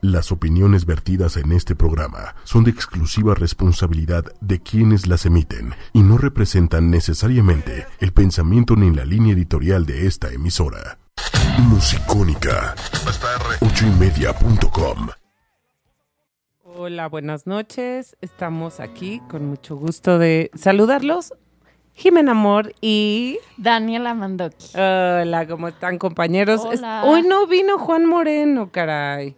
Las opiniones vertidas en este programa son de exclusiva responsabilidad de quienes las emiten y no representan necesariamente el pensamiento ni la línea editorial de esta emisora. Musicónica 8ymedia.com Hola, buenas noches. Estamos aquí con mucho gusto de saludarlos. Jimena Amor y Daniela Mandoki. Hola, ¿cómo están compañeros? Hola. Hoy no vino Juan Moreno, caray,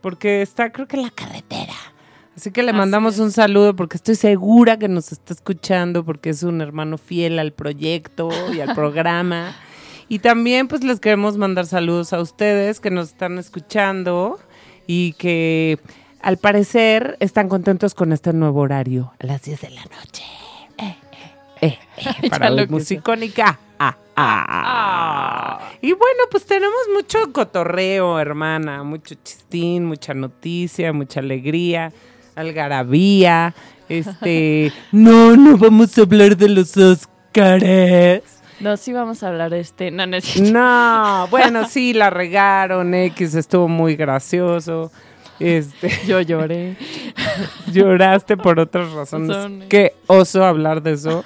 porque está creo que en la carretera. Así que le Así mandamos es. un saludo porque estoy segura que nos está escuchando porque es un hermano fiel al proyecto y al programa. Y también pues les queremos mandar saludos a ustedes que nos están escuchando y que al parecer están contentos con este nuevo horario a las 10 de la noche. Eh, eh, eh, para la que sea. Ah. Y bueno, pues tenemos mucho cotorreo, hermana, mucho chistín, mucha noticia, mucha alegría, algarabía. Este, no, no vamos a hablar de los Óscares. No, sí vamos a hablar de este. No, no es cierto. No, bueno, sí, la regaron, X, estuvo muy gracioso. Este, Yo lloré. lloraste por otras razones. Razones. Qué oso hablar de eso.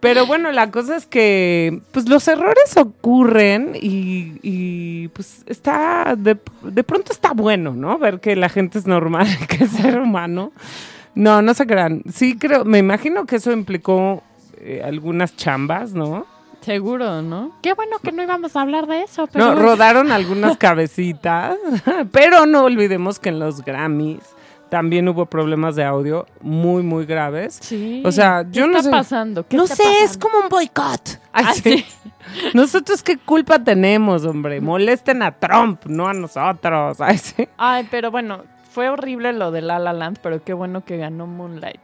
Pero bueno, la cosa es que pues los errores ocurren y, y, pues está, de, de pronto está bueno, ¿no? Ver que la gente es normal, que es ser humano. No, no se crean. Sí creo, me imagino que eso implicó eh, algunas chambas, ¿no? Seguro, ¿no? Qué bueno que no íbamos a hablar de eso, pero. No, rodaron algunas cabecitas, pero no olvidemos que en los Grammys también hubo problemas de audio muy, muy graves. Sí. O sea, ¿Qué yo no está sé. pasando? ¿Qué no está sé, es como un boicot. Ay, Ah. Nosotros qué culpa tenemos, hombre. Molesten a Trump, no a nosotros. Ay, sí. Ay, pero bueno, fue horrible lo de La La Land, pero qué bueno que ganó Moonlight.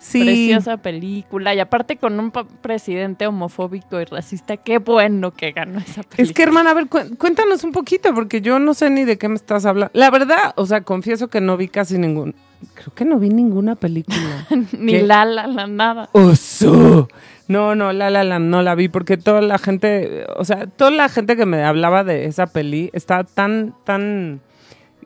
Sí. Preciosa película. Y aparte con un presidente homofóbico y racista, qué bueno que ganó esa película. Es que, hermana, a ver, cu- cuéntanos un poquito, porque yo no sé ni de qué me estás hablando. La verdad, o sea, confieso que no vi casi ningún. Creo que no vi ninguna película. Ni ¿Qué? La La Land, nada. ¡Oso! No, no, La La Land no la vi porque toda la gente, o sea, toda la gente que me hablaba de esa peli estaba tan, tan,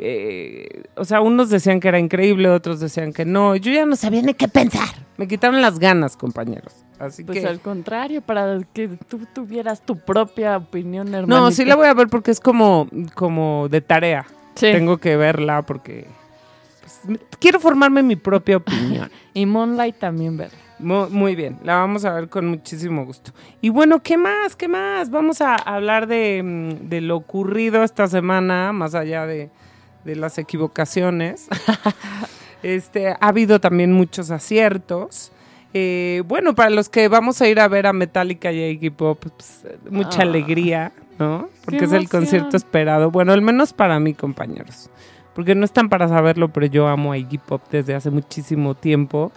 eh, o sea, unos decían que era increíble, otros decían que no. Yo ya no sabía ni qué pensar. Me quitaron las ganas, compañeros. Así Pues que... al contrario, para que tú tuvieras tu propia opinión, hermano. No, sí la voy a ver porque es como, como de tarea. Sí. Tengo que verla porque pues, quiero formarme mi propia opinión. Y Moonlight también, ¿verdad? Mu- Muy bien, la vamos a ver con muchísimo gusto. Y bueno, ¿qué más? ¿Qué más? Vamos a hablar de, mm, de lo ocurrido esta semana, más allá de, de las equivocaciones. este, ha habido también muchos aciertos. Eh, bueno, para los que vamos a ir a ver a Metallica y a Iggy Pop, pues, mucha Ah. alegría, ¿no? Porque es el concierto esperado. Bueno, al menos para mí, compañeros. Porque no están para saberlo, pero yo amo a Iggy Pop desde hace muchísimo tiempo.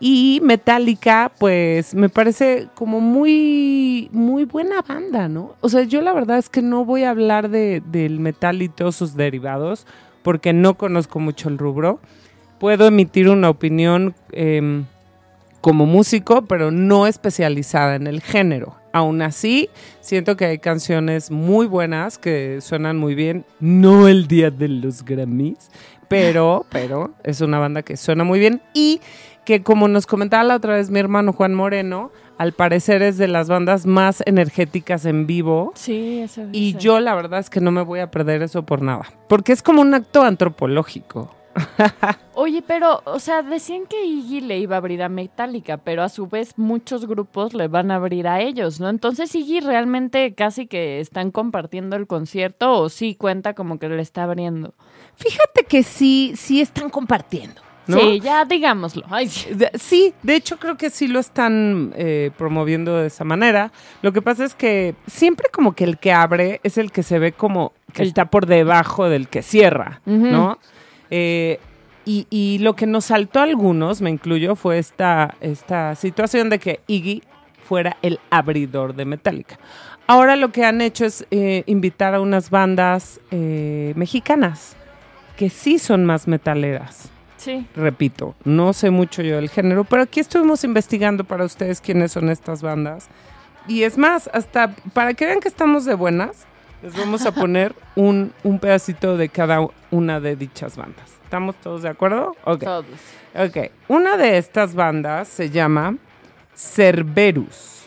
Y Metallica, pues me parece como muy, muy buena banda, ¿no? O sea, yo la verdad es que no voy a hablar de, del metal y todos sus derivados, porque no conozco mucho el rubro. Puedo emitir una opinión em, como músico, pero no especializada en el género. Aún así, siento que hay canciones muy buenas que suenan muy bien. No el día de los Grammys, pero, pero es una banda que suena muy bien y que como nos comentaba la otra vez mi hermano Juan Moreno, al parecer es de las bandas más energéticas en vivo. Sí, eso Y dice. yo la verdad es que no me voy a perder eso por nada, porque es como un acto antropológico. Oye, pero, o sea, decían que Iggy le iba a abrir a Metallica, pero a su vez muchos grupos le van a abrir a ellos, ¿no? Entonces, Iggy realmente casi que están compartiendo el concierto o sí cuenta como que le está abriendo. Fíjate que sí, sí están compartiendo. ¿No? Sí, ya digámoslo. Ay, sí. De- Sí, de hecho creo que sí lo están eh, promoviendo de esa manera. Lo que pasa es que siempre como que el que abre es el que se ve como que El- está por debajo del que cierra. ¿no? Eh, y, y lo que nos saltó a algunos, me incluyo, fue esta, esta situación de que Iggy fuera el abridor de Metallica. Ahora lo que han hecho es eh, invitar a unas bandas eh, mexicanas que sí son más metaleras Sí. repito, no sé mucho yo del género, pero aquí estuvimos investigando para ustedes quiénes son estas bandas. Y es más, hasta para que vean que estamos de buenas, Les vamos a poner un, un pedacito de cada una de dichas bandas. ¿Estamos todos de acuerdo? Ok. Todos. Ok. Una de estas bandas se llama Cerberus.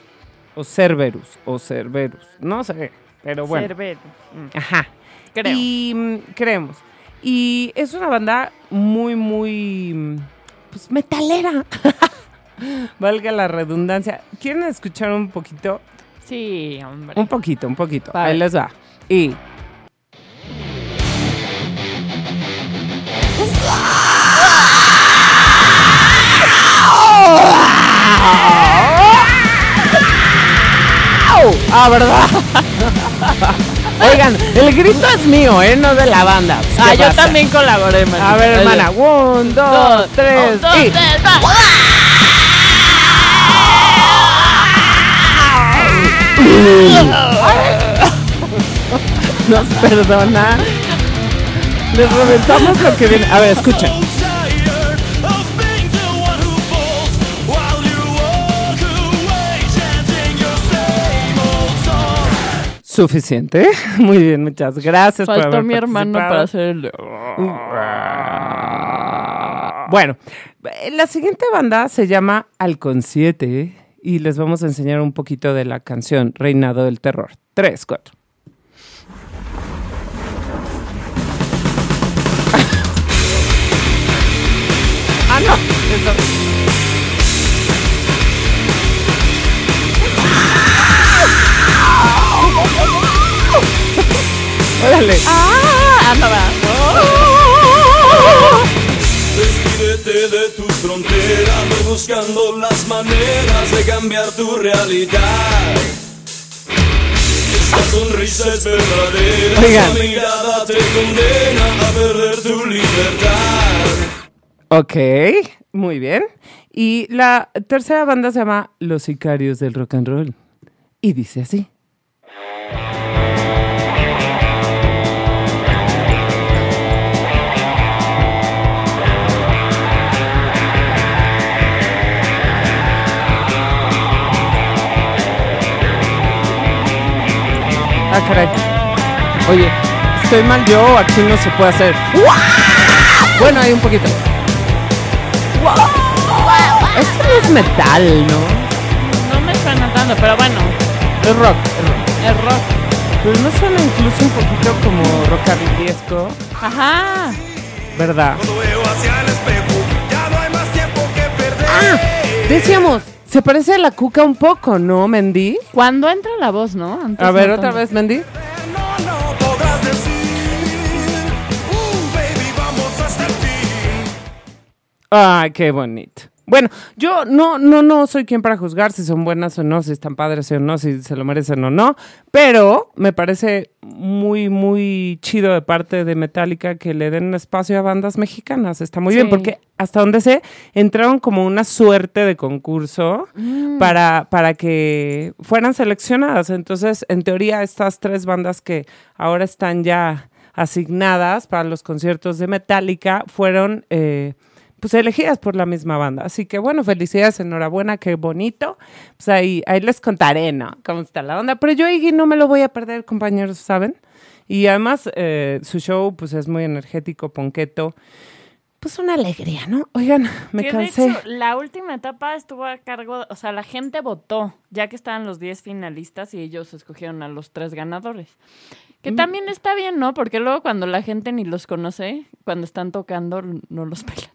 O Cerberus. O Cerberus. No sé. Pero bueno. Cerbero. Mm, Ajá. Creo. Y mm, creemos. Y es una banda muy, muy. Pues metalera. Valga la redundancia. ¿Quieren escuchar un poquito? Sí, hombre. Un poquito, un poquito. Ahí les va. Y. Ah, ¿verdad? Oigan, el grito es mío, ¿eh? No de la banda. ¿Qué Ah, yo pasa? también colaboré, man. A ver, hermana. Un, dos, tres, dos, y... tres, va. Nos perdona. Les reventamos lo que viene. A ver, escuchen. Suficiente. Muy bien, muchas gracias. Faltó mi hermano para hacer el... Bueno, la siguiente banda se llama Alcon 7 y les vamos a enseñar un poquito de la canción Reinado del Terror. 3, 4. Órale. ¡Ah! Anda, va. Despídete de tus fronteras, voy buscando las maneras de cambiar tu realidad. Esta sonrisa es verdadera, Oigan. esa mirada te condena a perder tu libertad. Ok, muy bien. Y la tercera banda se llama Los Sicarios del Rock and Roll. Y dice así. Caray. Oye, ¿estoy mal yo o aquí no se puede hacer? Bueno, hay un poquito. Esto no es metal, ¿no? No me suena tanto, pero bueno, Es rock, es rock. es rock. Pero no suena incluso un poquito como rockabillyesco, Ajá. ¿verdad? Cuando veo hacia el espejo, ya no hay más tiempo que perder. Ah, decíamos, se parece a la cuca un poco, ¿no, Mendy? Cuando entra la voz, ¿no? Antes A ver, no otra vez, Mendy. No, no podrás decir, "Uh, baby, vamos hasta el fin. Ay, qué bonito. Bueno, yo no, no, no soy quien para juzgar si son buenas o no, si están padres o no, si se lo merecen o no, pero me parece muy, muy chido de parte de Metallica que le den espacio a bandas mexicanas. Está muy bien, porque hasta donde sé, entraron como una suerte de concurso Mm. para, para que fueran seleccionadas. Entonces, en teoría, estas tres bandas que ahora están ya asignadas para los conciertos de Metallica fueron eh, pues elegidas por la misma banda. Así que bueno, felicidades, enhorabuena, qué bonito. Pues ahí, ahí les contaré, ¿no? Cómo está la onda. Pero yo, Iggy, no me lo voy a perder, compañeros, ¿saben? Y además, eh, su show, pues es muy energético, ponqueto. Pues una alegría, ¿no? Oigan, me cansé. De hecho, la última etapa estuvo a cargo, o sea, la gente votó, ya que estaban los 10 finalistas y ellos escogieron a los tres ganadores. Que Mm. también está bien, ¿no? Porque luego cuando la gente ni los conoce, cuando están tocando, no los pelan.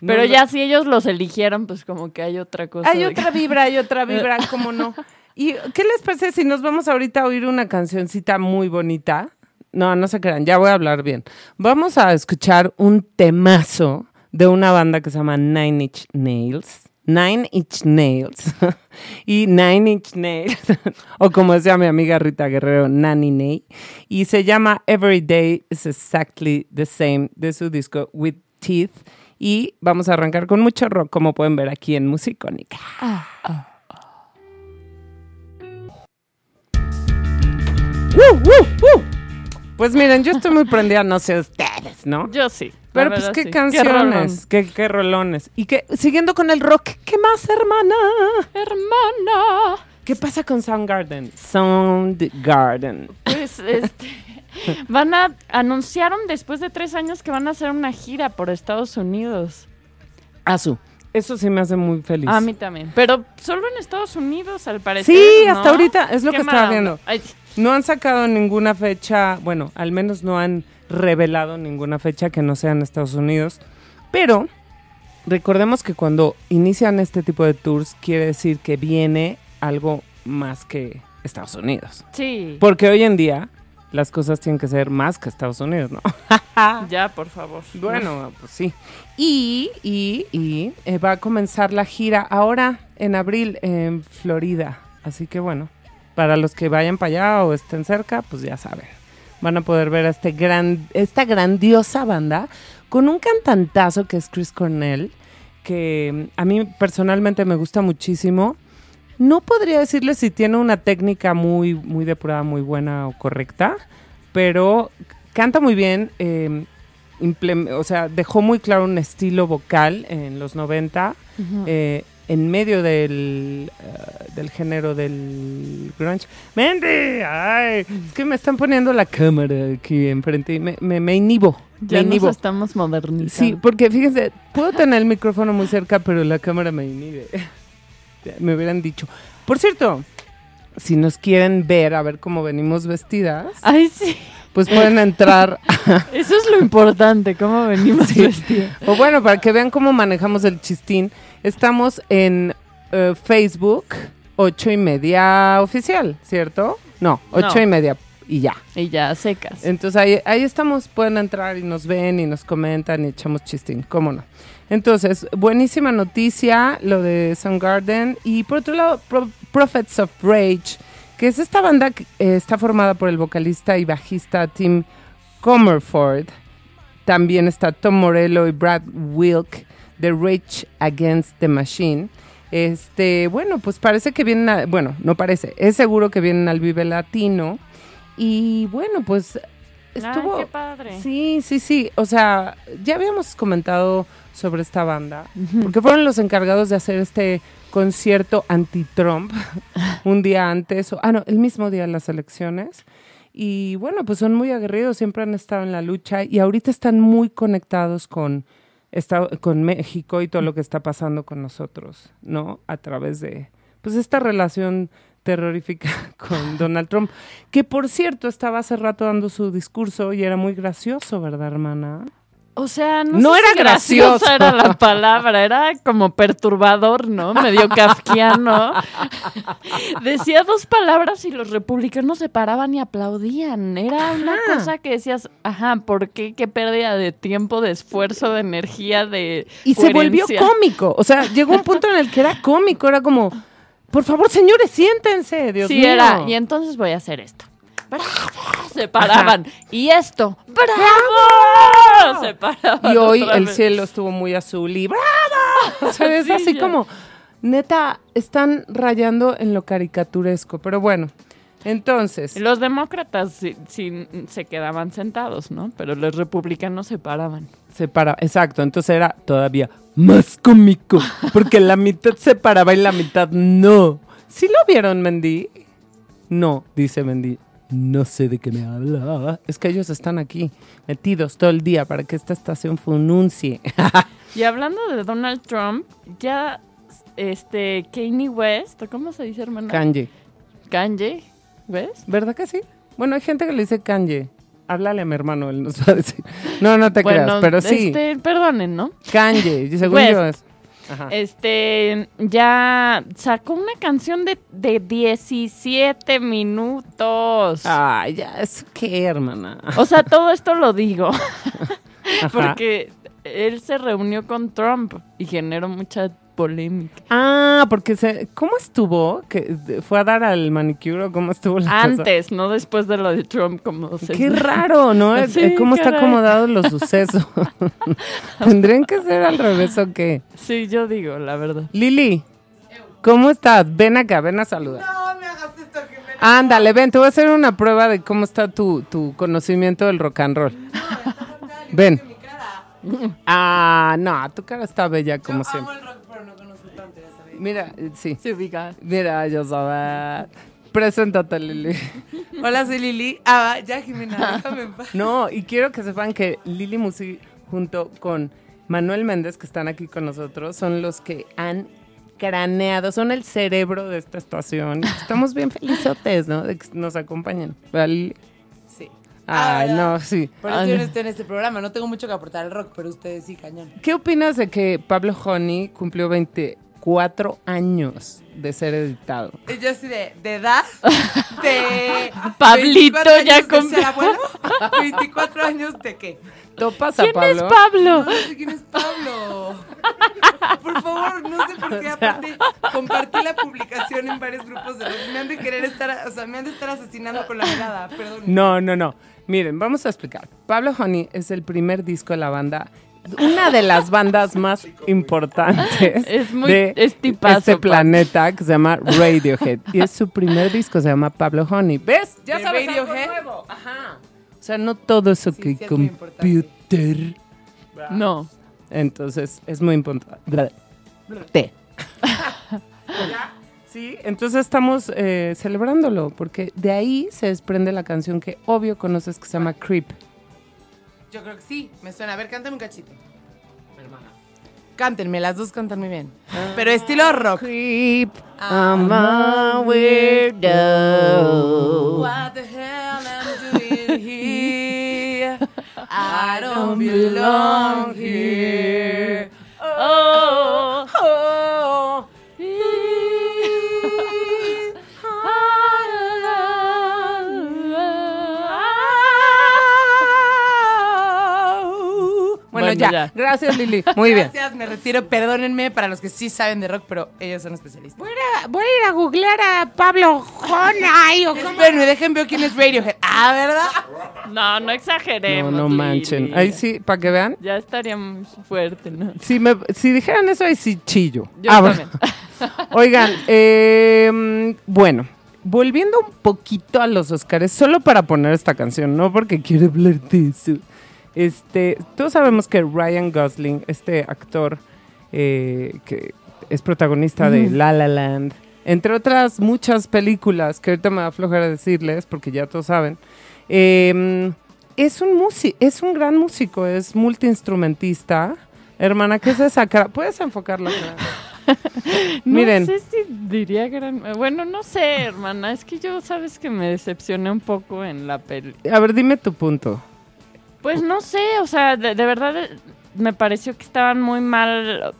Pero no. ya si ellos los eligieron, pues como que hay otra cosa. Hay de otra vibra, hay otra vibra, ¿cómo no? ¿Y qué les parece si nos vamos ahorita a oír una cancioncita muy bonita? No, no se crean, ya voy a hablar bien. Vamos a escuchar un temazo de una banda que se llama Nine Inch Nails. Nine Inch Nails. y Nine Inch Nails, o como decía mi amiga Rita Guerrero, Nanny Nay. Y se llama Every Day is Exactly the Same de su disco With Teeth. Y vamos a arrancar con mucho rock, como pueden ver aquí en Musicónica. ¡Uh, uh, uh! Pues miren, yo estoy muy prendida, no sé ustedes, ¿no? Yo sí. Pero pues qué sí. canciones, qué, qué rolones. Y que siguiendo con el rock, ¿qué más, hermana? Hermana. ¿Qué pasa con Soundgarden? Soundgarden. Pues este van a anunciaron después de tres años que van a hacer una gira por Estados Unidos. Azu. Eso sí me hace muy feliz. A mí también. Pero solo en Estados Unidos, al parecer. Sí, ¿no? hasta ahorita, es lo que estaba viendo. Ay, No han sacado ninguna fecha, bueno, al menos no han revelado ninguna fecha que no sea en Estados Unidos. Pero recordemos que cuando inician este tipo de tours quiere decir que viene algo más que Estados Unidos. sí. Porque hoy en día las cosas tienen que ser más que Estados Unidos, ¿no? Ya, por favor. Bueno, pues sí. Y, y, y eh, va a comenzar la gira ahora en abril en Florida. Así que bueno, para los que vayan para allá o estén cerca, pues ya saben. Van a poder ver a este gran, esta grandiosa banda con un cantantazo que es Chris Cornell, que a mí personalmente me gusta muchísimo. No podría decirle si tiene una técnica muy, muy depurada, muy buena o correcta, pero canta muy bien. eh, o sea, dejó muy claro un estilo vocal en los 90, eh, en medio del, eh, del género del grunge. ¡Mendy! ¡Ay! Es que me están poniendo la cámara aquí enfrente y me, me, me inhibo. Ya me nos inhibo. estamos modernizando. Sí, porque fíjense, puedo tener el micrófono muy cerca, pero la cámara me inhibe. me hubieran dicho. Por cierto, si nos quieren ver, a ver cómo venimos vestidas, Ay, sí. Pues pueden entrar. Eso es lo importante, cómo venimos Sí. vestidos. o bueno, para que vean cómo manejamos el chistín, estamos en eh, Facebook, ocho y media oficial, ¿cierto? No, ocho No. y media y ya. Y ya secas. Entonces ahí, ahí estamos, pueden entrar y nos ven y nos comentan y echamos chistín, cómo no. Entonces, buenísima noticia lo de Soundgarden y por otro lado, Pro- Prophets of Rage, que es esta banda que eh, está formada por el vocalista y bajista Tim Comerford. También está Tom Morello y Brad Wilk de Rage Against the Machine. Este, bueno, pues parece que vienen, a- bueno, no parece, es seguro que vienen al Vive Latino. Y bueno, pues estuvo... Ay, qué padre. Sí, sí, sí. O sea, ya habíamos comentado sobre esta banda, porque fueron los encargados de hacer este concierto anti-Trump un día antes, o, ah, no, el mismo día de las elecciones. Y bueno, pues son muy aguerridos, siempre han estado en la lucha y ahorita están muy conectados con, esta- con México y todo lo que está pasando con nosotros, ¿no? A través de, pues, esta relación terrorífica con Donald Trump, que por cierto estaba hace rato dando su discurso y era muy gracioso, ¿verdad, hermana? O sea, no, No sé era si graciosa gracioso. era la palabra, era como perturbador, ¿no? Medio kafkiano. Decía dos palabras y los republicanos se paraban y aplaudían. Era una Ajá. cosa que decías, ajá, ¿por qué? ¿Qué pérdida de tiempo, de esfuerzo, de energía, de Y se volvió cómico, o sea, llegó un punto en el que era cómico, era como, por favor, señores, siéntense, Dios sí, mío. era, y entonces voy a hacer esto. ¡Bravo! Se paraban. Y esto, ¡bravo! Se paraban. Y hoy el vez. cielo estuvo muy azul y ¡bravo! ¿Sabes? Sí, Así ya. como, neta, están rayando en lo caricaturesco, pero bueno, entonces... Los demócratas sí, sí se quedaban sentados, ¿no? Pero los republicanos se paraban. Se para, exacto, entonces era todavía más cómico, porque la mitad se paraba y la mitad no. ¿Sí lo vieron, Mendy? No, dice Mendy. No sé de qué me habla. Es que ellos están aquí, metidos todo el día para que esta estación fununcie. Y hablando de Donald Trump, ya este Kanye West, ¿o ¿cómo se dice, hermana? Kanye. Kanye West. ¿Verdad que sí? Bueno, hay gente que le dice Kanye. Háblale a mi hermano, él nos va a decir. No, no te creas, pero sí. este, perdonen, ¿no? Kanye, y según West. yo es. Ajá. Este, ya sacó una canción de, de 17 minutos. Ay, ya, ¿eso qué, hermana? O sea, todo esto lo digo porque él se reunió con Trump y generó mucha polémica. Ah, porque se, ¿cómo estuvo? ¿Que fue a dar al manicure o cómo estuvo la cosa? Antes, no después de lo de Trump, como se Qué raro, ¿no? Sí, Eh, ¿Cómo está acomodado los sucesos? ¿Tendrían que ser al revés o qué? Sí, yo digo, la verdad. Lili, ¿cómo estás? Ven acá, ven a saludar. No me hagas esto, Ándale, ven, te voy a hacer una prueba de cómo está tu, tu conocimiento del rock and roll. ven. Ah, no, tu cara está bella como siempre. Mira, eh, sí. Se ubica. Mira, yo sabía. Preséntate, Lili. Hola, soy Lili. Ah, ya, Jimena, déjame en paz. No, y quiero que sepan que Lili Musi junto con Manuel Méndez, que están aquí con nosotros, son los que han craneado, son el cerebro de esta estación. Estamos bien felizotes, ¿no? De que nos acompañen. ¿Verdad, Lili? Sí. Ay, Ah, no, sí. Por eso yo no estoy en este programa. No tengo mucho que aportar al rock, pero ustedes sí, cañón. ¿Qué opinas de que Pablo Honey cumplió 24 años de ser editado? Yo así de, de edad, de... Pablito 24 ya ser abuelo, 24 años de qué. ¿Topas a ¿Quién Pablo? es Pablo? No sé quién es Pablo. Por favor, no sé por qué. Aparte, compartí la publicación en varios grupos de rock. Me han de querer estar, o sea, me han de estar asesinando con la mirada. Perdón. No, no, no. Miren, vamos a explicar. Pablo Honey es el primer disco de la banda, una de las bandas más importantes Es muy- de es tipazo, este planeta que se llama Radiohead. Y es su primer disco, se llama Pablo Honey. ¿Ves? Ya ¿De sabes algo Radiohead? nuevo. Ajá. O sea, no todo eso Sí, que sí es muy importante. computer. No. Entonces, es muy importante. Te. Sí, entonces estamos eh, celebrándolo, porque de ahí se desprende la canción que obvio conoces que se llama Creep. Yo creo que sí, me suena. A ver, cántame un cachito. Cántenme, las dos cantan muy bien. Pero estilo rock. Creep, I'm a weirdo. What the hell am I doing here? I don't belong here. Oh. Ya. ya. Gracias, Lili. Muy bien. Gracias, me retiro. Perdónenme para los que sí saben de rock, pero ellos son especialistas. Voy a, voy a ir a googlear a Pablo Honey. o cómo- Espérenme, dejen ver quién es Radiohead. Ah, ¿verdad? No, no exageremos. No, no manchen. Lili. Ahí sí, para que vean. Ya estaría muy fuerte, ¿no? Si, me, si dijeran eso, ahí sí chillo. Yo Ah, también. Oigan, eh, bueno, volviendo un poquito a los Oscars, solo para poner esta canción, no porque quiero hablar de eso. Este, todos sabemos que Ryan Gosling, este actor eh, que es protagonista de La La Land, entre otras muchas películas que ahorita me va a flojera decirles porque ya todos saben, eh, es un músico, es un gran músico, es multiinstrumentista. Hermana, ¿qué es esa cara? ¿Puedes enfocarla? No Miren. sé si diría gran... Bueno, no sé, hermana. Es que yo, sabes que me decepcioné un poco en la peli. A ver, dime tu punto. Pues no sé, o sea, de, de verdad eh, me pareció que estaban muy mal,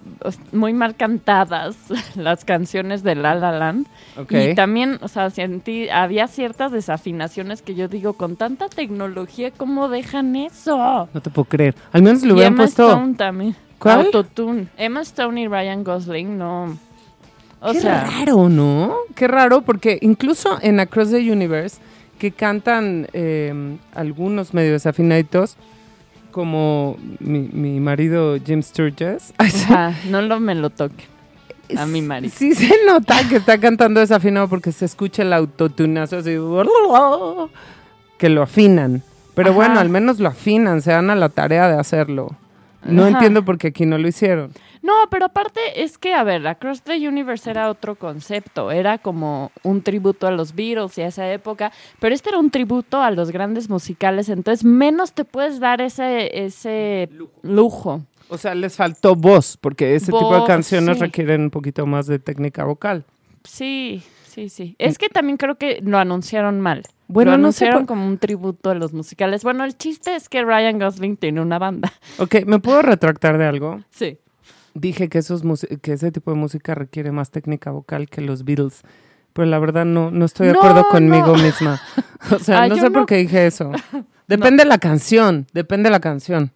muy mal cantadas las canciones de La La Land. Ok. Y también, o sea, sentí, había ciertas desafinaciones que yo digo, con tanta tecnología, ¿cómo dejan eso? No te puedo creer. Al menos le Y hubieran Emma puesto. Stone también. ¿Cuál? Autotune. Emma Stone y Ryan Gosling, no. O Qué sea, raro, ¿no? Qué raro, porque incluso en Across the Universe, que cantan eh, algunos medio desafinaditos, como mi, mi marido Jim ajá, no lo me lo toquen. A mi marido. Sí se nota que está cantando desafinado porque se escucha el autotunazo así. Que lo afinan. Pero Ajá. bueno, al menos lo afinan, se dan a la tarea de hacerlo. No Ajá. entiendo por qué aquí no lo hicieron. No, pero aparte es que, a ver, Across the Universe era otro concepto, era como un tributo a los Beatles y a esa época, pero este era un tributo a los grandes musicales, entonces menos te puedes dar ese, ese lujo. O sea, les faltó voz, porque ese tipo de canciones sí. requieren un poquito más de técnica vocal. Sí, sí, sí. Es que también creo que lo anunciaron mal. Bueno, lo no sé anunciaron por- como un tributo a los musicales. Bueno, el chiste es que Ryan Gosling tiene una banda. Ok, ¿me puedo retractar de algo? Sí. Dije que, esos que ese tipo de música requiere más técnica vocal que los Beatles. Pero la verdad no, no estoy de No, acuerdo conmigo no. misma. O sea, Ah, no sé por qué dije eso. Depende de la canción, depende de la canción.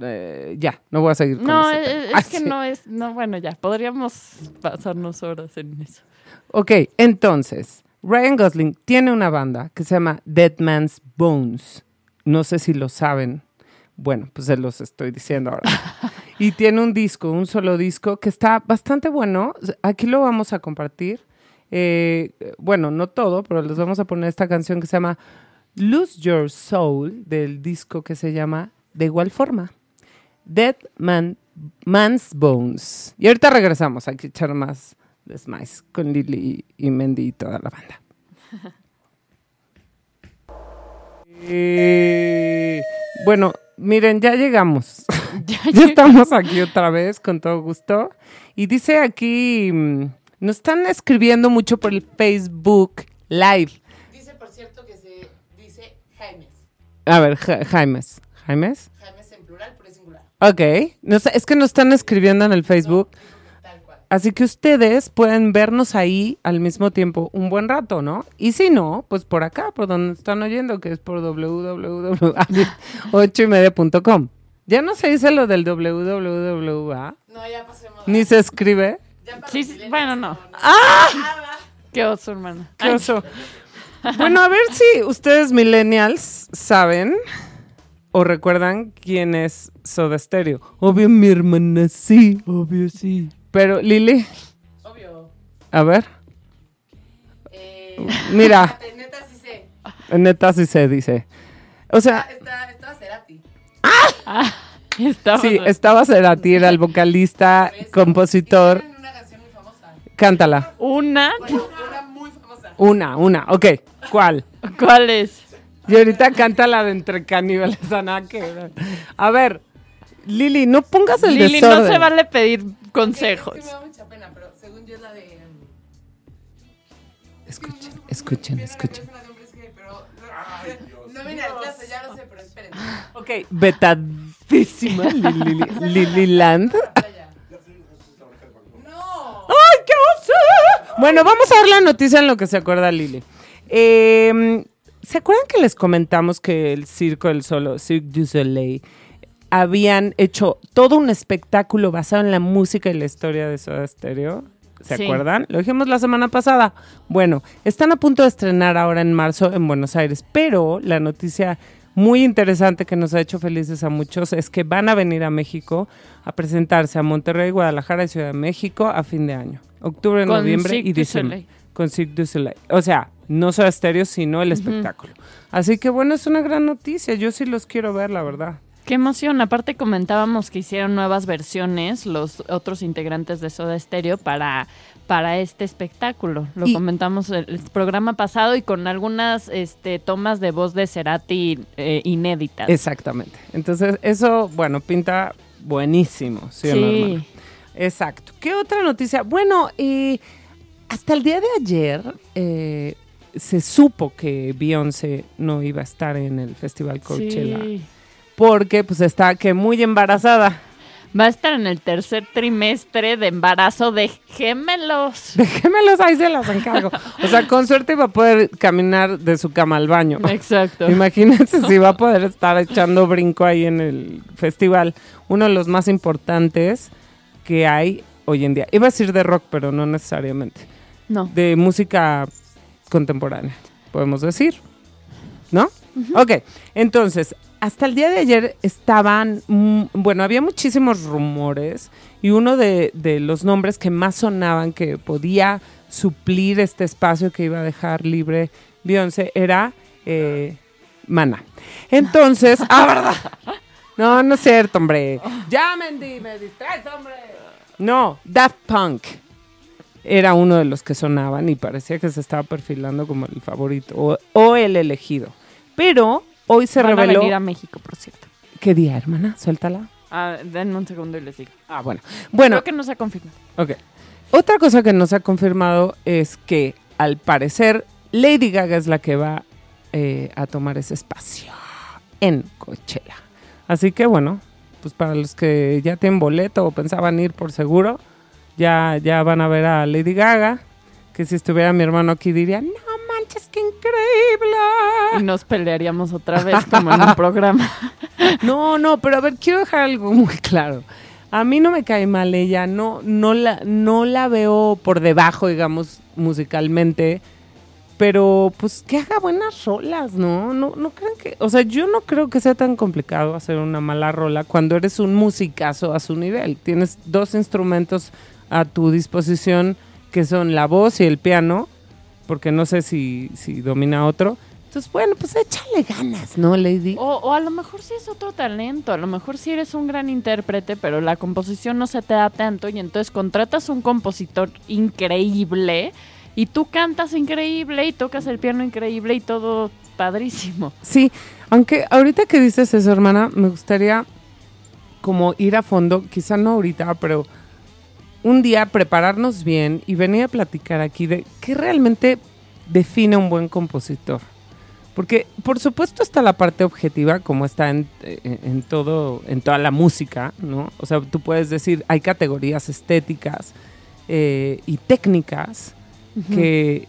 Eh, ya, no voy a seguir con No, ese es, Ah, que sí. no es, no, bueno, ya, podríamos pasarnos horas en eso. Ok, entonces, Ryan Gosling tiene una banda que se llama Dead Man's Bones. No sé si lo saben. Bueno, pues se los estoy diciendo ahora. y tiene un disco, un solo disco, que está bastante bueno. Aquí lo vamos a compartir. Eh, bueno, no todo, pero les vamos a poner esta canción que se llama Lose Your Soul, del disco que se llama de igual forma. Dead Man, Man's Bones. Y ahorita regresamos, hay que echar más Smice con Lili y Mendy y toda la banda. Eh, bueno, miren, ya llegamos. Ya estamos aquí otra vez, con todo gusto. Y dice aquí, mm, nos están escribiendo mucho por el Facebook Live. Dice, por cierto, que se dice Jaimes. A ver, Ja- Jaimes. ¿Jaimes? Jaimes en plural, pero es singular. Ok. Nos- es que nos están escribiendo en el Facebook. Así que ustedes pueden vernos ahí al mismo tiempo un buen rato, ¿no? Y si no, pues por acá, por donde están oyendo, que es por www.ochoymedia.com. Ya no se dice lo del www, ¿ah? No, ya pasemos. Ni se escribe. Ya Sí, bueno, no. ¡Ah! Qué oso, hermano. Qué oso. Bueno, a ver si ustedes millennials saben o recuerdan quién es Soda Stereo. Obvio mi hermana sí, obvio sí. Pero Lili, Obvio. a ver, Eh, mira, neta, sí sé. neta sí se dice. O sea, Está, estaba Cerati. Estaba- sí, estaba Cerati, era el vocalista, compositor. Y tienen una canción muy famosa. Cántala. Una. Bueno, una muy famosa. Una, una. Ok, ¿cuál? ¿Cuál es? Y ahorita canta la de Entre Caníbales. a ver. A ver, Lili, no pongas el Lili, desorden. no se vale pedir Es consejos. que me da mucha pena, pero según yo es la de... um, Escuchen, escuchen, es escuchen. No viene al caso, ya lo sé, pero espérense. Ok, vetadísima Lili, Lili Land. Vaya. No. ¡Ay, qué oso! Bueno, vamos a ver la noticia en lo que se acuerda Lili. Eh, ¿Se acuerdan que les comentamos que el Circo del Solo, Cirque du Soleil, habían hecho todo un espectáculo basado en la música y la historia de Soda Stereo? ¿Se Sí. acuerdan? Lo dijimos la semana pasada. Bueno, están a punto de estrenar ahora en marzo en Buenos Aires, pero la noticia muy interesante que nos ha hecho felices a muchos es que van a venir a México a presentarse a Monterrey, Guadalajara y Ciudad de México a fin de año. Octubre, Con noviembre Cirque y diciembre. Con Cirque du Soleil. O sea, no Soda Stereo, sino el espectáculo. Así que bueno, es una gran noticia. Yo sí los quiero ver, la verdad. Qué emoción. Aparte comentábamos que hicieron nuevas versiones los otros integrantes de Soda Stereo para, para este espectáculo. Lo Y- comentamos el, el programa pasado y con algunas este, tomas de voz de Cerati eh, inéditas. Exactamente. Entonces, eso, bueno, pinta buenísimo. ¿sí, Sí. Exacto. ¿Qué otra noticia? Bueno, eh, hasta el día de ayer eh, se supo que Beyoncé no iba a estar en el Festival Coachella Sí. Porque pues está que muy embarazada. Va a estar en el tercer trimestre de embarazo de gemelos. Déjenmelos ahí, se las encargo. O sea, con suerte va a poder caminar de su cama al baño. Exacto. Imagínense si va a poder estar echando brinco ahí en el festival. Uno de los más importantes que hay hoy en día. Iba a decir de rock, pero no necesariamente. No. De música contemporánea, podemos decir. ¿No? Ok, entonces, hasta el día de ayer estaban, mm, bueno, había muchísimos rumores y uno de, de los nombres que más sonaban que podía suplir este espacio que iba a dejar libre Beyoncé era eh, Mana. Entonces, ah, ¿verdad? No, no es cierto, hombre. Ya, Mendy, me distraes, hombre. No, Daft Punk era uno de los que sonaban y parecía que se estaba perfilando como el favorito o, o el elegido. Pero hoy se Van a reveló... venir a México, por cierto. ¿Qué día, hermana? Suéltala. Ah, denme un segundo y les digo. Ah, bueno. Bueno, Creo que no se ha confirmado. ok. Otra cosa que nos ha confirmado es que, al parecer, Lady Gaga es la que va eh, a tomar ese espacio en Coachella. Así que, bueno, pues para los que ya tienen boleto o pensaban ir por seguro, ya, ya van a ver a Lady Gaga. Que si estuviera mi hermano aquí diría, no manches, qué increíble. Y nos pelearíamos otra vez como en un programa. No, no, pero a ver, quiero dejar algo muy claro. A mí no me cae mal ella, no, no la, no la veo por debajo, digamos, musicalmente, pero pues que haga buenas rolas, ¿no? No, no crean que, o sea, yo no creo que sea tan complicado hacer una mala rola cuando eres un musicazo a su nivel. Tienes dos instrumentos a tu disposición que son la voz y el piano, porque no sé si, si domina otro, Entonces, bueno, pues échale ganas, ¿no, Lady? O, o a lo mejor sí es otro talento, a lo mejor sí eres un gran intérprete, pero la composición no se te da tanto y entonces contratas un compositor increíble y tú cantas increíble y tocas el piano increíble y todo padrísimo. Sí, aunque ahorita que dices eso, hermana, me gustaría como ir a fondo, quizá no ahorita, pero un día prepararnos bien y venir a platicar aquí de qué realmente define un buen compositor. Porque por supuesto está la parte objetiva, como está en, en- en todo, en toda la música, ¿no? O sea, tú puedes decir, hay categorías estéticas eh, y técnicas que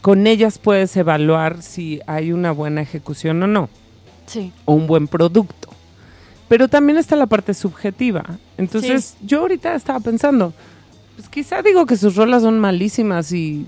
con ellas puedes evaluar si hay una buena ejecución o no Sí. o un buen producto. Pero también está la parte subjetiva. Entonces, yo ahorita estaba pensando, pues quizá digo que sus rolas son malísimas y,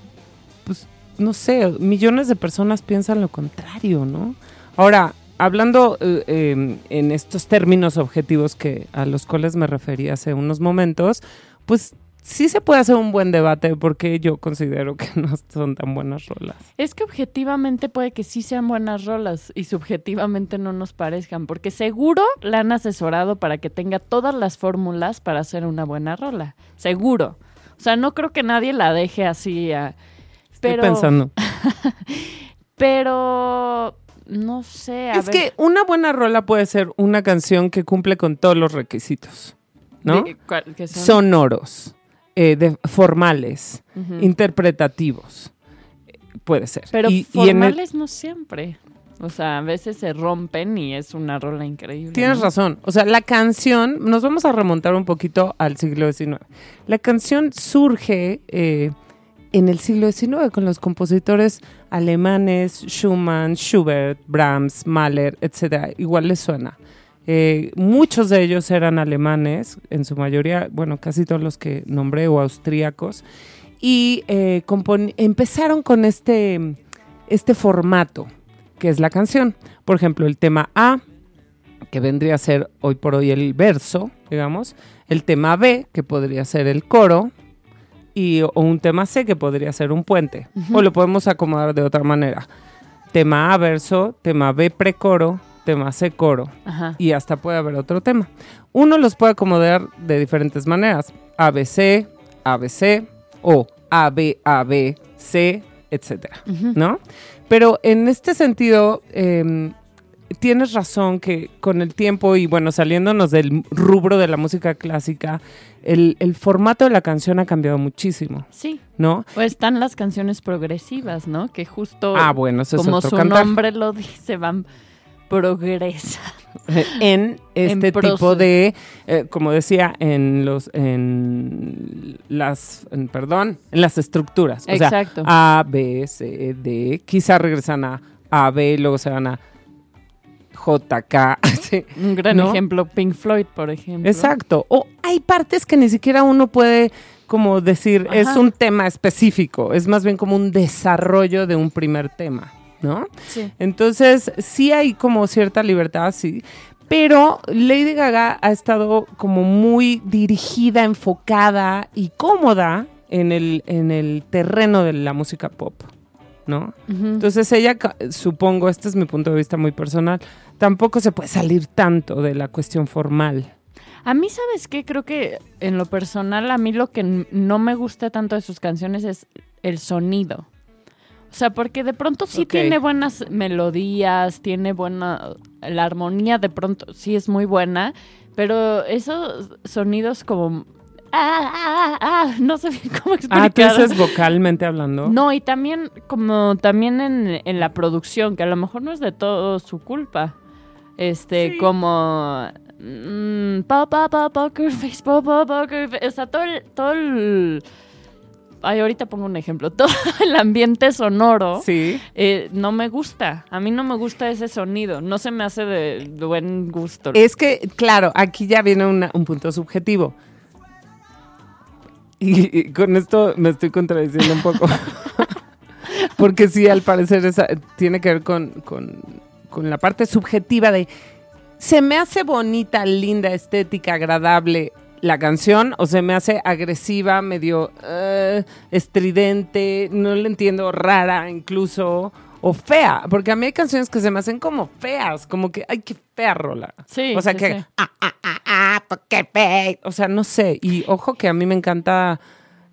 pues, no sé, millones de personas piensan lo contrario, ¿no? Ahora, hablando eh, eh, en estos términos objetivos que a los cuales me referí hace unos momentos, pues sí se puede hacer un buen debate porque yo considero que no son tan buenas rolas. Es que objetivamente puede que sí sean buenas rolas y subjetivamente no nos parezcan, porque seguro la han asesorado para que tenga todas las fórmulas para hacer una buena rola. Seguro. O sea, no creo que nadie la deje así. a- Estoy pero, pensando. pero no sé. a es ver. que una buena rola puede ser una canción que cumple con todos los requisitos, ¿no? De- ¿cuál- que son? Sonoros, eh, de- formales, interpretativos. Puede ser. Pero Y- y en el- formales no siempre. O sea, a veces se rompen y es una rola increíble. Tienes ¿no? razón. O sea, la canción, nos vamos a remontar un poquito al siglo XIX. La canción surge eh, en el siglo XIX con los compositores alemanes, Schumann, Schubert, Brahms, Mahler, etcétera. Igual les suena. Eh, muchos de ellos eran alemanes, en su mayoría, bueno, casi todos los que nombré, o austríacos, y eh, empezaron con este, este formato, que es la canción. Por ejemplo, el tema A, que vendría a ser hoy por hoy el verso, digamos, el tema B, que podría ser el coro, y, o un tema C, que podría ser un puente. O lo podemos acomodar de otra manera. Tema A, verso, tema B, precoro, tema C, coro. Ajá. Y hasta puede haber otro tema. Uno los puede acomodar de diferentes maneras. ABC, ABC, o AB, AB, C, etcétera. ¿No? Pero en este sentido, em, tienes razón que con el tiempo y bueno, saliéndonos del rubro de la música clásica, el, el formato de la canción ha cambiado muchísimo, Sí. ¿no? O están las canciones progresivas, ¿no? Que justo Ah, bueno, eso es como otro su cantar. nombre lo dice, van progresa. en este tipo de, eh, como decía, en los, en las, en- perdón, en las estructuras. O Exacto. sea, A, B, C, D, quizá regresan a A, B, luego se van a J, K. sí. Un gran ¿No? ejemplo, Pink Floyd, por ejemplo. Exacto. O hay partes que ni siquiera uno puede como decir, es un tema específico, es más bien como un desarrollo de un primer tema, ¿no? Sí. Entonces, sí hay como cierta libertad, sí. Pero Lady Gaga ha estado como muy dirigida, enfocada y cómoda en el, en el terreno de la música pop, ¿no? Entonces ella, supongo, este es mi punto de vista muy personal, tampoco se puede salir tanto de la cuestión formal. A mí, ¿sabes qué? Creo que en lo personal, a mí lo que no me gusta tanto de sus canciones es el sonido. O sea, porque de pronto sí tiene buenas melodías, tiene buena... La armonía de pronto sí es muy buena, pero esos sonidos como... Ah, ah, ah, no sé bien cómo explicar. Ah, tú dices vocalmente hablando. No, y también como también en, en la producción, que a lo mejor no es de todo su culpa. Este, como mm, pa, pa, pa, poker face, pa, pa, poker face. O sea, todo el, todo el ay, ahorita pongo un ejemplo. Todo el ambiente sonoro Sí. eh, no me gusta. A mí no me gusta ese sonido. No se me hace de, buen gusto. Es que, claro, aquí ya viene una- un punto subjetivo. Y, y con esto me estoy contradiciendo un poco. Porque sí, al parecer esa, tiene que ver con, con- con la parte subjetiva de se me hace bonita, linda, estética, agradable la canción o se me hace agresiva, medio eh, estridente, no le entiendo, rara incluso, o fea, porque a mí hay canciones que se me hacen como feas, como que, ay, qué fea rola. Sí, O sea sí, que, sí. ah, ah, ah, fea. O sea, no sé. Y ojo que a mí me encanta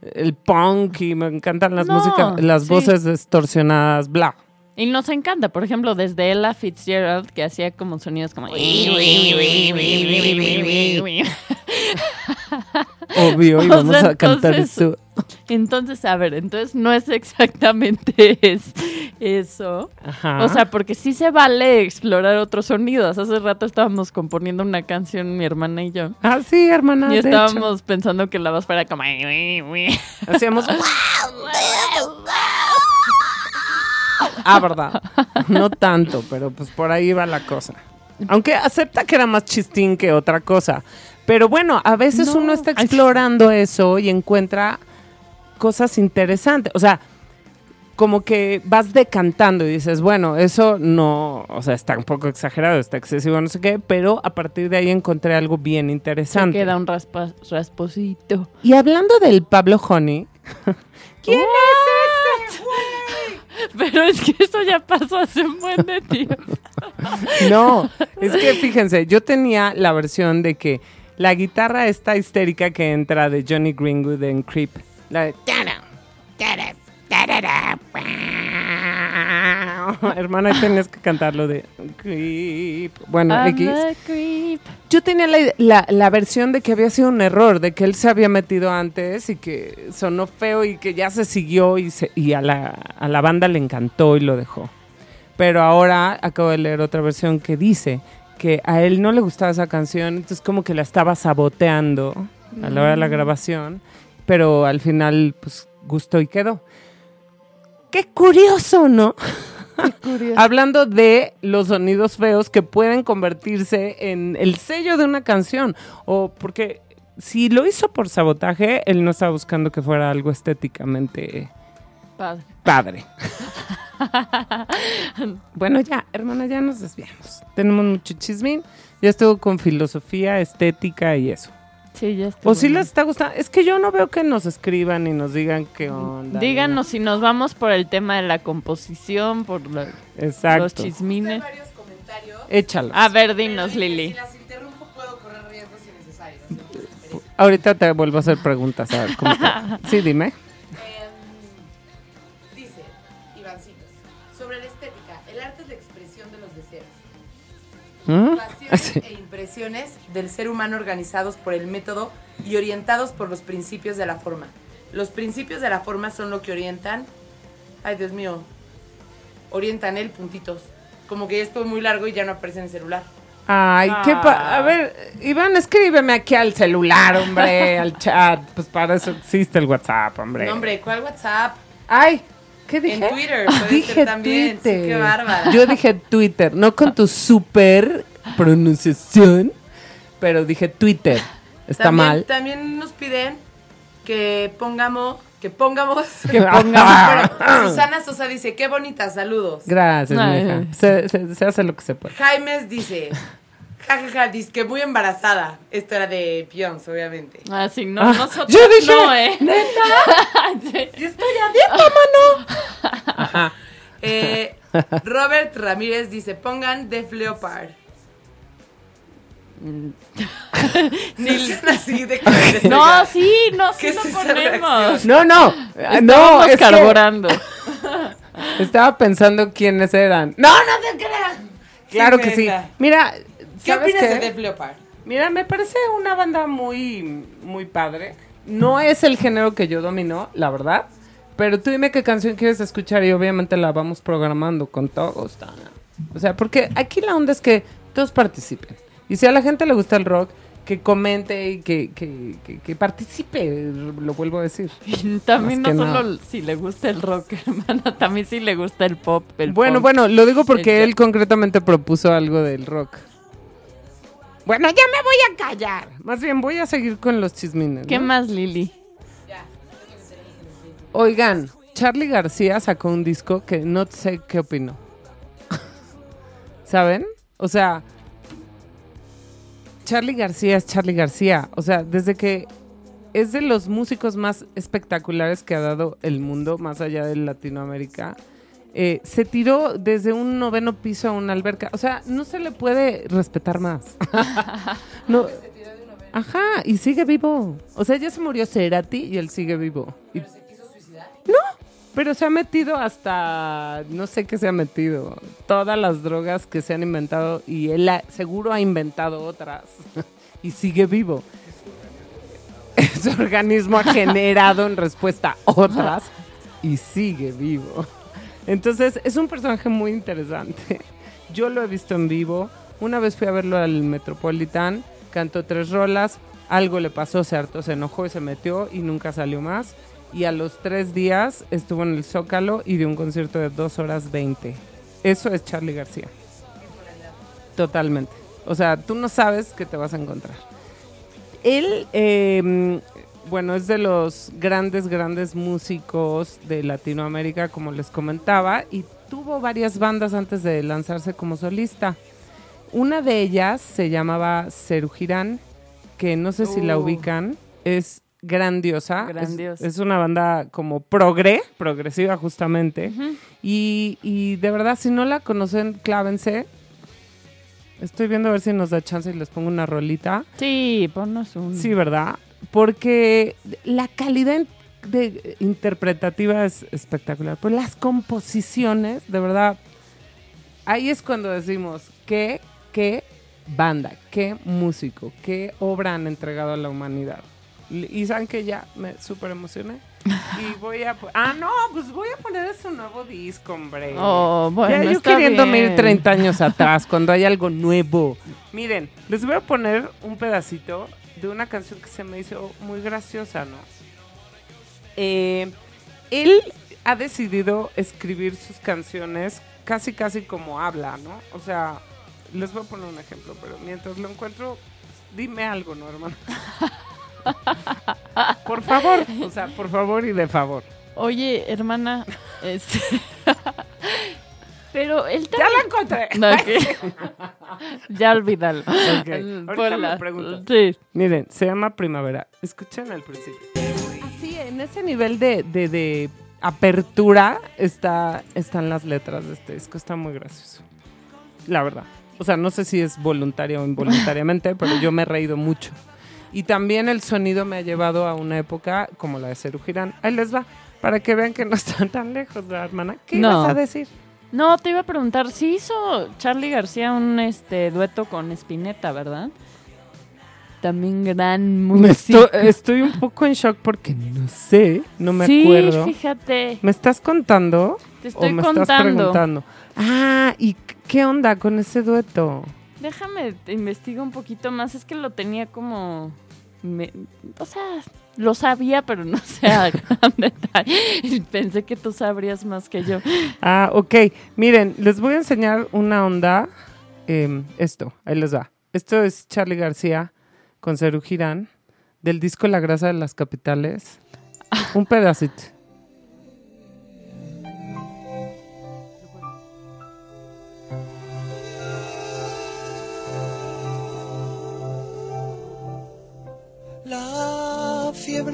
el punk y me encantan las No, músicas, las sí. voces distorsionadas, bla. Y nos encanta, por ejemplo, desde Ella Fitzgerald, que hacía como sonidos como... Obvio, y O vamos sea, a cantar entonces- eso. Entonces, a ver, entonces no es exactamente es- eso. Ajá. O sea, porque sí se vale explorar otros sonidos. Hace rato estábamos componiendo una canción, mi hermana y yo. Ah, sí, hermana. y de estábamos pensando que la voz fuera como... Hacíamos. Ah, verdad. No tanto, pero pues por ahí va la cosa. Aunque acepta que era más chistín que otra cosa. Pero bueno, a veces No. uno está Ay, explorando eso y encuentra cosas interesantes. O sea, como que vas decantando y dices, bueno, eso no, o sea, está un poco exagerado, está excesivo, no sé qué, pero a partir de ahí encontré algo bien Se interesante. queda un raspa- rasposito. Y hablando del Pablo Honey, ¿quién es ese? Pero es que eso ya pasó hace un buen de tiempo. No, es que fíjense, yo tenía la versión de que la guitarra esta histérica que entra de Johnny Greenwood en Creep, la de Hermana, tenías que cantarlo de Creep. Bueno, I'm X. a creep. Yo tenía la, la- la versión de que había sido un error, de que él se había metido antes y que sonó feo y que ya se siguió y, se- y a, la, a la banda le encantó y lo dejó. Pero ahora acabo de leer otra versión que dice que a él no le gustaba esa canción, entonces como que la estaba saboteando a la hora de la grabación, pero al final pues gustó y quedó. Qué curioso, ¿no? Hablando de los sonidos feos que pueden convertirse en el sello de una canción. O porque si lo hizo por sabotaje, él no estaba buscando que fuera algo estéticamente Padre. padre. bueno, ya, hermana, ya nos desviamos. Tenemos mucho chismín. Ya estuvo con filosofía, estética y eso. Sí, ya está. O si les está gustando. Es que yo no veo que nos escriban y nos digan qué onda. Díganos si nos vamos por el tema de la composición, por la- Exacto. los chismines. varios comentarios. Échalos. A ver, dinos, Si Lili. las interrumpo, puedo correr riesgos innecesarios. Ahorita te vuelvo a hacer preguntas. A ver, ¿cómo te- Sí, dime. ¿Mm? pasiones Sí. e impresiones del ser humano organizados por el método y orientados por los principios de la forma. Los principios de la forma son lo que orientan, ay Dios mío, orientan el puntitos. Como que ya estuvo muy largo y ya no aparece en el celular. Ay, qué pa- A ver, Iván, escríbeme aquí al celular, hombre, al chat. Pues para eso existe el WhatsApp, hombre. No, hombre, ¿cuál WhatsApp? Ay, ¿qué dije? En Twitter, puede dije ser también. Sí, qué bárbara. Yo dije Twitter, no con tu super pronunciación, pero dije Twitter. Está También- mal. También nos piden que pongamos, que pongamos, Que pongamos. Susana Sosa dice, qué bonita, saludos. Gracias, Ay. mija. Se, se- se hace lo que se puede. Jaimes dice, jajaja, dice que muy embarazada. Esto era de Beyoncé, obviamente. Ah, sí, no, Ah, nosotros yo dije, no, ¿eh? Sí. Yo estoy a dieta, mano. Eh, Robert Ramírez dice, pongan Def Leopard. Ni- así de que No, sí, no, sí ¿Qué lo ponemos. No, no. No, Estábamos es que carburando. estaba pensando quiénes eran. No, no te creas. Claro que sí. Mira, ¿Qué ¿sabes opinas qué? de Def Leopard? Mira, me parece una banda muy, muy padre. No es el género que yo domino, la verdad. Pero tú dime qué canción quieres escuchar y obviamente la vamos programando con todo gusto. O sea, porque aquí la onda es que todos participen. Y si a la gente le gusta el rock, que comente y que, que, que- que participe, lo vuelvo a decir. Y también Más no solo nada. si le gusta el rock, hermana, también si le gusta el pop. El bueno, punk. bueno, lo digo porque El- él concretamente propuso algo del rock. Bueno, ya me voy a callar. Más bien voy a seguir con los chismines. ¿Qué ¿no? más, Lili? Oigan, Charlie García sacó un disco que no sé qué opino. ¿Saben? O sea, Charlie García es Charlie García. O sea, desde que es de los músicos más espectaculares que ha dado el mundo, más allá de Latinoamérica. Eh, se tiró desde un noveno piso a una alberca. O sea, no se le puede respetar más. no. Ajá, y sigue vivo. O sea, ya se murió Cerati y él sigue vivo. Y- no, pero se ha metido hasta, no sé qué se ha metido, todas las drogas que se han inventado y él ha- seguro ha inventado otras y sigue vivo. Ese organismo ha generado en respuesta otras y sigue vivo. Entonces, es un personaje muy interesante. Yo lo he visto en vivo. Una vez fui a verlo al Metropolitan, cantó tres rolas, algo le pasó, se hartó, se enojó y se metió y nunca salió más. Y a los tres días estuvo en el Zócalo y dio un concierto de dos horas 20. Eso es Charlie García. Totalmente. O sea, tú no sabes qué te vas a encontrar. Él, eh, bueno, es de los grandes, grandes músicos de Latinoamérica, como les comentaba, y tuvo varias bandas antes de lanzarse como solista. Una de ellas se llamaba Ceru Girán, que no sé si la Uh. ubican, es grandiosa. es- Grandiosa. Es, una banda como progre, progresiva justamente. y, y de verdad, si no la conocen, clávense. Estoy viendo a ver si nos da chance y les pongo una rolita. Sí, ponnos un. Sí, ¿verdad? Porque la calidad de, interpretativa es espectacular. Pero las composiciones, de verdad, ahí es cuando decimos qué, qué banda, qué músico, qué obra han entregado a la humanidad. Y saben que ya me súper emocioné. Y voy a... Ah, no, pues voy a poner su nuevo disco, hombre. Oh, bueno, Ya yo está queriéndome ir bien. 30 años atrás, cuando hay algo nuevo. Miren, les voy a poner un pedacito de una canción que se me hizo muy graciosa, ¿no? Eh, él ha decidido escribir sus canciones casi, casi como habla, ¿no? O sea, les voy a poner un ejemplo, pero mientras lo encuentro, dime algo, ¿no, hermano? por favor, o sea, por favor y de favor. Oye, hermana, este... Pero él ¡Ya también... la encontré! No, ok. ya olvídalo. Ok, El- ahorita ponla. me preguntas. Sí. Miren, se llama Primavera. Escuchen al principio. Así, en ese nivel de, de- de apertura está, están las letras de este disco. Está muy gracioso. La verdad. O sea, no sé si es voluntario o involuntariamente, pero yo me he reído mucho. Y también el sonido me ha llevado a una época como la de Ceru Girán. Ahí les va, para que vean que no están tan lejos, ¿verdad, hermana? ¿Qué No. ibas a decir? No, te iba a preguntar, si hizo Charlie García un este dueto con Spinetta, ¿verdad? También gran músico. estoy, estoy un poco en shock porque no sé, no me sí, acuerdo. fíjate, ¿Me estás contando? te estoy ¿O me estás contando. preguntando? Ah, ¿y qué onda con ese dueto? Déjame, te investigo un poquito más. Es que lo tenía como. Me- o sea, lo sabía, pero no sé a gran detalle. Pensé que tú sabrías más que yo. Ah, ok. Miren, les voy a enseñar una onda. em, esto, ahí les va. Esto es Charlie García con Ceru Girán del disco La grasa de las capitales. Un pedacito.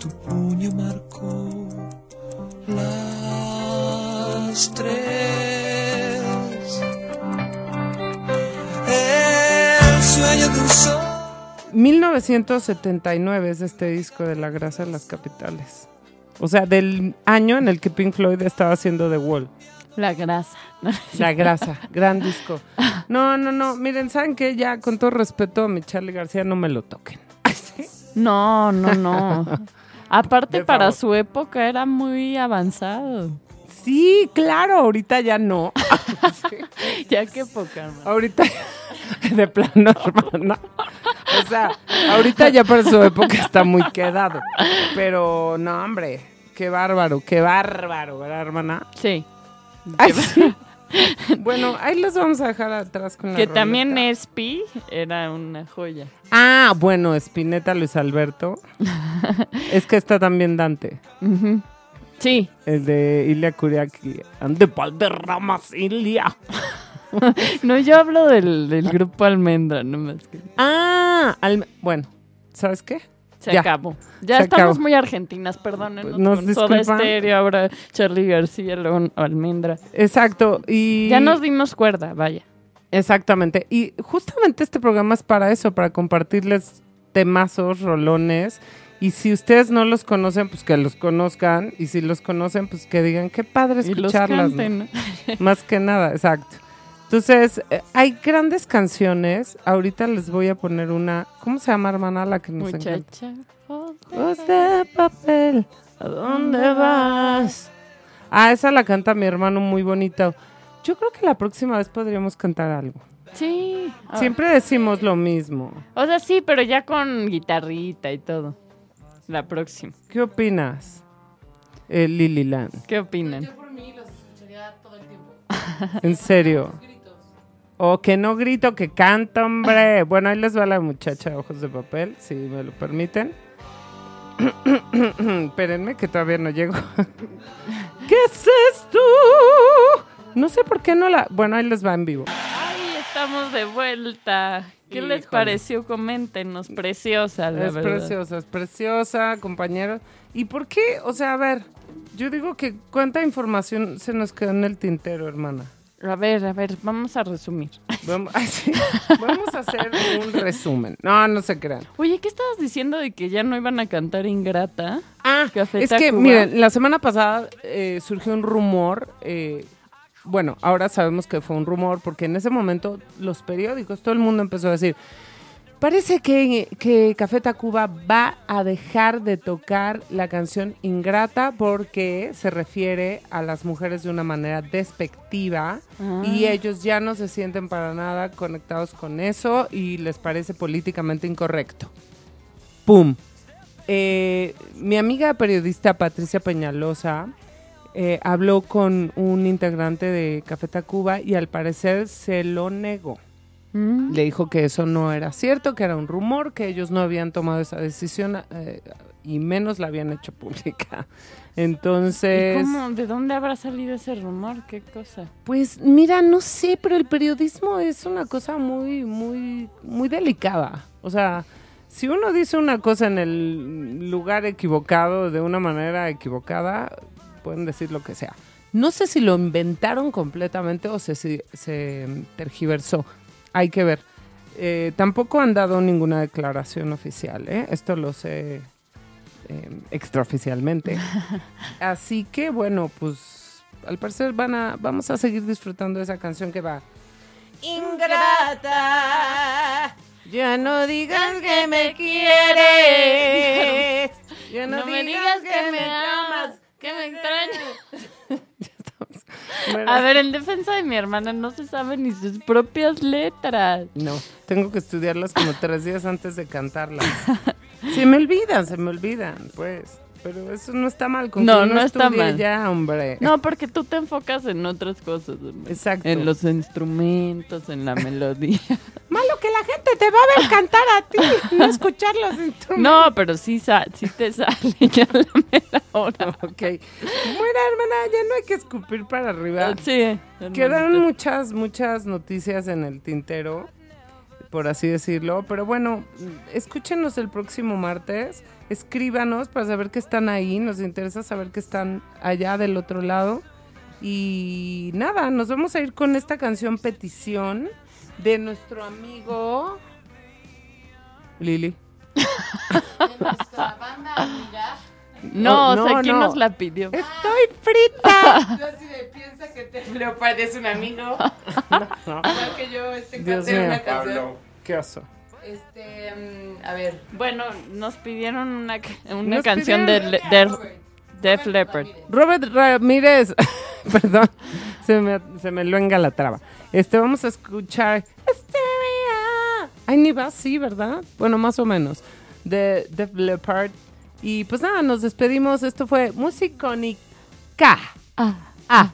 tu puño marcó las tres. El sueño de un sol. 1979 es este disco de La grasa de las capitales. O sea, del año en el que Pink Floyd estaba haciendo The Wall. La grasa. La grasa, gran disco. No, no, no. Miren, ¿saben qué? Ya, con todo respeto a mi Charlie García, no me lo toquen. No, no, no. Aparte, para su época era muy avanzado. Sí, claro, ahorita ya no. Ya qué poca, hermano. Ahorita, de plano, hermana. O sea, ahorita ya para su época está muy quedado. Pero no, hombre, Qué bárbaro, qué bárbaro, ¿verdad, hermana? Sí. Ay, sí. bueno, ahí los vamos a dejar atrás con la Que también. Espi era una joya. Ah, bueno, Spinetta Luis Alberto. es que está también Dante. Sí, El de Ilia Kuriaki. Ande Valderramas, Ilia. no, yo hablo del, del grupo Almendra, no más que Ah, al- bueno, ¿sabes qué? Se Ya. acabó. Ya Se estamos acabó. muy argentinas, perdónenos. Nos con Soda disculpan. Stereo, ahora Charlie García, luego Almendra. Exacto. Y Ya nos dimos cuerda, vaya. Exactamente. Y justamente este programa es para eso, para compartirles temazos, rolones. Y si ustedes no los conocen, pues que los conozcan. Y si los conocen, pues que digan, qué padre Y los escucharlas. ¿no? canten. ¿no? Más que nada, exacto. Entonces, eh, hay grandes canciones. Ahorita les voy a poner una. ¿Cómo se llama, hermana? La que nos encanta. Muchacha. Voz de papel, ¿a dónde vas? Ah, esa la canta mi hermano muy bonito. Yo creo que la próxima vez podríamos cantar algo. Sí. Siempre decimos lo mismo. O sea, sí, pero ya con guitarrita y todo. La próxima. ¿Qué opinas, eh, Lililan? ¿Qué opinan? Yo por mí los escucharía todo el tiempo. En serio. O que no grito, que canta, hombre. Bueno, ahí les va la muchacha de ojos de papel, si me lo permiten. Espérenme, que todavía no llego. ¿Qué es esto? No sé por qué no la... Bueno, ahí les va en vivo. Ay, estamos de vuelta. ¿Qué les pareció? Coméntenos. Preciosa, la es verdad. preciosa, es preciosa, compañero. ¿Y por qué? O sea, a ver, yo digo que cuánta información se nos quedó en el tintero, hermana. A ver, a ver, vamos a resumir. Vamos, a hacer un resumen. No, no se crean. Oye, ¿qué estabas diciendo de que ya no iban a cantar Ingrata? Ah, Café es que, Tacuba. miren, la semana pasada eh, surgió un rumor. eh, bueno, ahora sabemos que fue un rumor porque en ese momento los periódicos, todo el mundo empezó a decir, parece que, que Café Tacuba va a dejar de tocar la canción Ingrata porque se refiere a las mujeres de una manera despectiva y ellos ya no se sienten para nada conectados con eso y les parece políticamente incorrecto. ¡Pum! Eh, mi amiga periodista Patricia Peñalosa eh, habló con un integrante de Café Tacuba y al parecer se lo negó. Mm. Le dijo que eso no era cierto, que era un rumor, que ellos no habían tomado esa decisión eh, y menos la habían hecho pública. ¿Y Entonces, cómo? ¿De dónde habrá salido ese rumor? ¿Qué cosa? pues mira, no sé, pero el periodismo es una cosa muy, muy, muy delicada. O sea, si uno dice una cosa en el lugar equivocado, de una manera equivocada, pueden decir lo que sea. No sé si lo inventaron completamente o se, se, se tergiversó. Hay que ver. Eh, tampoco han dado ninguna declaración oficial, ¿eh? Esto lo sé eh, extraoficialmente. Así que bueno, pues al parecer van a, vamos a seguir disfrutando de esa canción que va. Ingrata, ya no digas que me quieres. Ya No, me digas que me amas, que me extrañas. A ver, en defensa de mi hermana no se saben ni sus propias letras. No, tengo que estudiarlas como tres días antes de cantarlas. Se me olvidan, se me olvidan, pues. Pero eso no está mal. Con No, no está mal. ya, hombre. No, porque tú te enfocas en otras cosas. Exacto. En los instrumentos, en la melodía. Malo que la gente te va a ver cantar a ti, no escuchar los instrumentos. No, pero sí, sí te sale ya la mera hora. Ok. Bueno, hermana, ya no hay que escupir para arriba. Sí. Quedaron muchas, muchas noticias en el tintero, por así decirlo. Pero bueno, escúchenos el próximo martes. Escríbanos para saber que están ahí. Nos interesa saber que están allá del otro lado. Y nada, nos vamos a ir con esta canción petición de nuestro amigo Lili. De nuestra banda amiga. No, Oh, o sea, no, ¿quién no. nos la pidió? Estoy frita. Yo así de piensa que te Leopard es un amigo. No, Igual que yo, este Dios mío. una canción. qué oso. Este, mm, a ver. Bueno, nos pidieron una, ca- una Nos canción de, pidieron- Le- de Def Leppard. Robert Ramírez, perdón, se me, se me luenga la traba. Este, vamos a escuchar Hysteria. Ay, ni va así, ¿verdad? Bueno, más o menos. De Def Leppard. Y pues nada, nos despedimos. Esto fue Musicónica. Ah, Ah.